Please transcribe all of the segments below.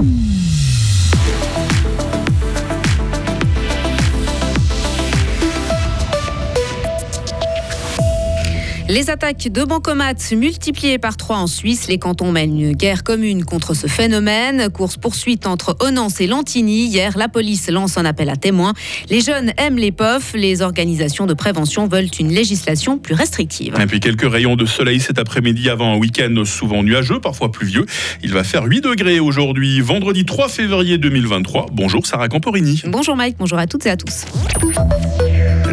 Mm-hmm. Les attaques de bancomat multipliées par trois en Suisse. Les cantons mènent une guerre commune contre ce phénomène. Course poursuite entre Onance et Lantigny. Hier, la police lance un appel à témoins. Les jeunes aiment les POF. Les organisations de prévention veulent une législation plus restrictive. Et puis quelques rayons de soleil cet après-midi avant un week-end souvent nuageux, parfois pluvieux. Il va faire 8 degrés aujourd'hui, vendredi 3 février 2023. Bonjour Sarah Camporini. Bonjour Mike, bonjour à toutes et à tous.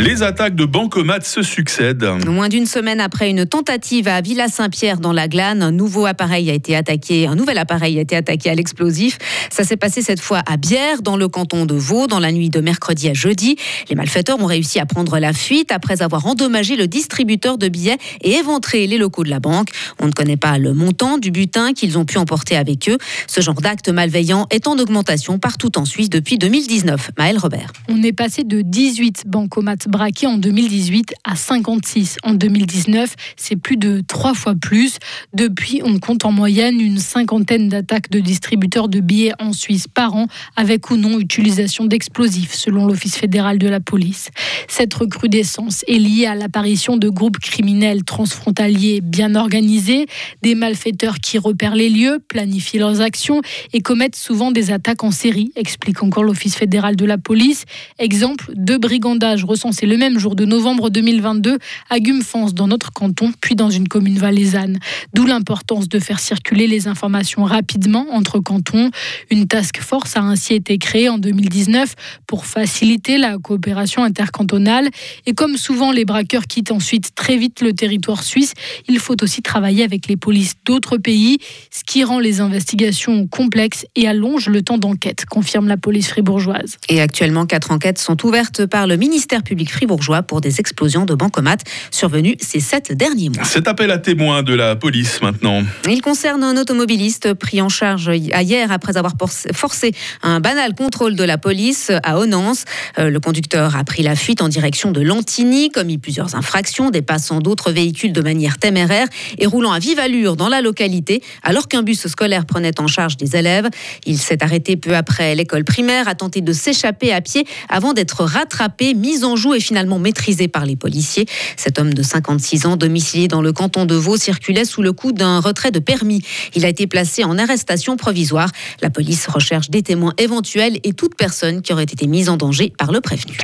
Les attaques de bancomates se succèdent. Moins d'une semaine après une tentative à Villa Saint-Pierre dans la Glane, un nouveau appareil a été attaqué, un nouvel appareil a été attaqué à l'explosif. Ça s'est passé cette fois à Bière, dans le canton de Vaud, dans la nuit de mercredi à jeudi. Les malfaiteurs ont réussi à prendre la fuite après avoir endommagé le distributeur de billets et éventré les locaux de la banque. On ne connaît pas le montant du butin qu'ils ont pu emporter avec eux. Ce genre d'acte malveillant est en augmentation partout en Suisse depuis 2019. Maël Robert. On est passé de 18 bancomates braqués en 2018 à 56 en 2019. C'est plus de trois fois plus. Depuis, on compte en moyenne une cinquantaine d'attaques de distributeurs de billets en Suisse par an, avec ou non utilisation d'explosifs, selon l'Office fédéral de la police. Cette recrudescence est liée à l'apparition de groupes criminels transfrontaliers bien organisés, des malfaiteurs qui repèrent les lieux, planifient leurs actions et commettent souvent des attaques en série, explique encore l'Office fédéral de la police. Exemple, deux brigandages le même jour de novembre 2022 à Gumfans dans notre canton, puis dans une commune valaisanne. D'où l'importance de faire circuler les informations rapidement entre cantons. Une task force a ainsi été créée en 2019 pour faciliter la coopération intercantonale. Et comme souvent les braqueurs quittent ensuite très vite le territoire suisse, il faut aussi travailler avec les polices d'autres pays, ce qui rend les investigations complexes et allonge le temps d'enquête, confirme la police fribourgeoise. Et actuellement, quatre enquêtes sont ouvertes par le ministère public fribourgeois pour des explosions de bancomates survenues ces sept derniers mois. Cet appel à témoins de la police maintenant. Il concerne un automobiliste pris en charge hier après avoir forcé un banal contrôle de la police à Onance. Euh, le conducteur a pris la fuite en direction de Lantigny, commis plusieurs infractions, dépassant d'autres véhicules de manière téméraire et roulant à vive allure dans la localité alors qu'un bus scolaire prenait en charge des élèves. Il s'est arrêté peu après l'école primaire, a tenté de s'échapper à pied avant d'être rattrapé, mis en joue et finalement maîtrisé par les policiers. Cet homme de 56 ans, domicilié dans le canton de Vaud, circulait sous le coup d'un retrait de permis. Il a été placé en arrestation provisoire. La police recherche des témoins éventuels et toute personne qui aurait été mise en danger par le prévenu.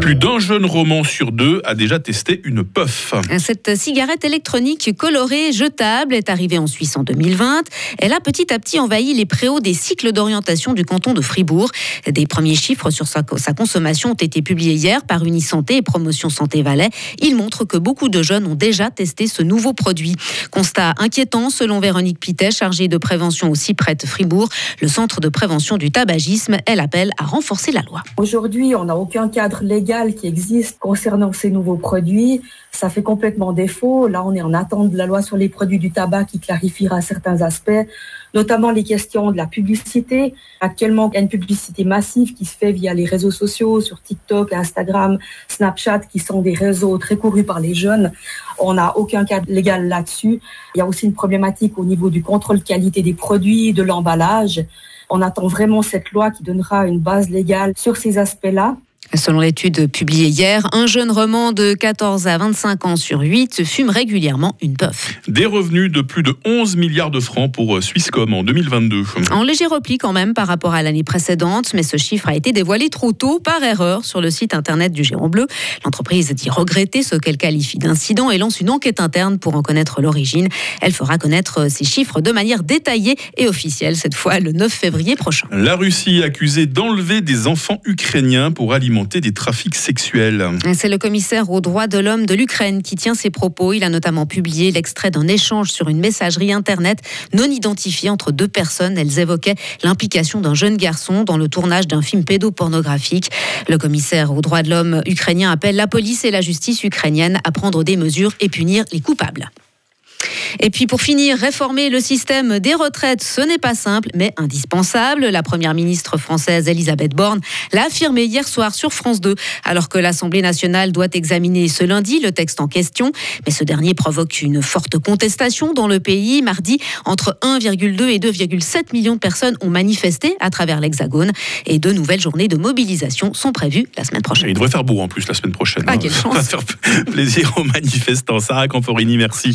Plus d'un jeune roman sur deux a déjà testé une puff. Cette cigarette électronique colorée jetable est arrivée en Suisse en 2020. Elle a petit à petit envahi les préaux des cycles d'orientation du canton de Fribourg. Des premiers chiffres sur sa, consommation ont été publiés hier par Unisanté et Promotion Santé Valais. Ils montrent que beaucoup de jeunes ont déjà testé ce nouveau produit. Constat inquiétant selon Véronique Pitet, chargée de prévention aussi prête Fribourg. Le centre de prévention du tabagisme, elle appelle à renforcer la loi. Aujourd'hui, on n'a aucun cadre légal qui existe concernant ces nouveaux produits. Ça fait complètement défaut. Là, on est en attente de la loi sur les produits du tabac qui clarifiera certains aspects, notamment les questions de la publicité. Actuellement, il y a une publicité massive qui se fait via les réseaux sociaux, sur TikTok, Instagram, Snapchat, qui sont des réseaux très courus par les jeunes. On n'a aucun cadre légal là-dessus. Il y a aussi une problématique au niveau du contrôle qualité des produits, de l'emballage. On attend vraiment cette loi qui donnera une base légale sur ces aspects-là. Selon l'étude publiée hier, un jeune roman de 14 à 25 ans sur 8 fume régulièrement une puff. Des revenus de plus de 11 milliards de francs pour Swisscom en 2022. En léger repli quand même par rapport à l'année précédente, mais ce chiffre a été dévoilé trop tôt par erreur sur le site internet du Géant Bleu. L'entreprise dit regretter ce qu'elle qualifie d'incident et lance une enquête interne pour en connaître l'origine. Elle fera connaître ces chiffres de manière détaillée et officielle cette fois le 9 février prochain. La Russie accusée d'enlever des enfants ukrainiens pour alimenter des trafics sexuels. C'est le commissaire aux droits de l'homme de l'Ukraine qui tient ses propos. Il a notamment publié l'extrait d'un échange sur une messagerie Internet non identifiée entre deux personnes. Elles évoquaient l'implication d'un jeune garçon dans le tournage d'un film pédopornographique. Le commissaire aux droits de l'homme ukrainien appelle la police et la justice ukrainienne à prendre des mesures et punir les coupables. Et puis pour finir, réformer le système des retraites, ce n'est pas simple, mais indispensable. La première ministre française Elisabeth Borne l'a affirmé hier soir sur France 2, alors que l'Assemblée nationale doit examiner ce lundi le texte en question. Mais ce dernier provoque une forte contestation dans le pays. Mardi, entre 1,2 et 2,7 millions de personnes ont manifesté à travers l'Hexagone et deux nouvelles journées de mobilisation sont prévues la semaine prochaine. Il devrait faire beau en plus la semaine prochaine. Ah, hein. quelle chance. Ça va faire plaisir aux manifestants. Sarah Camporini, merci.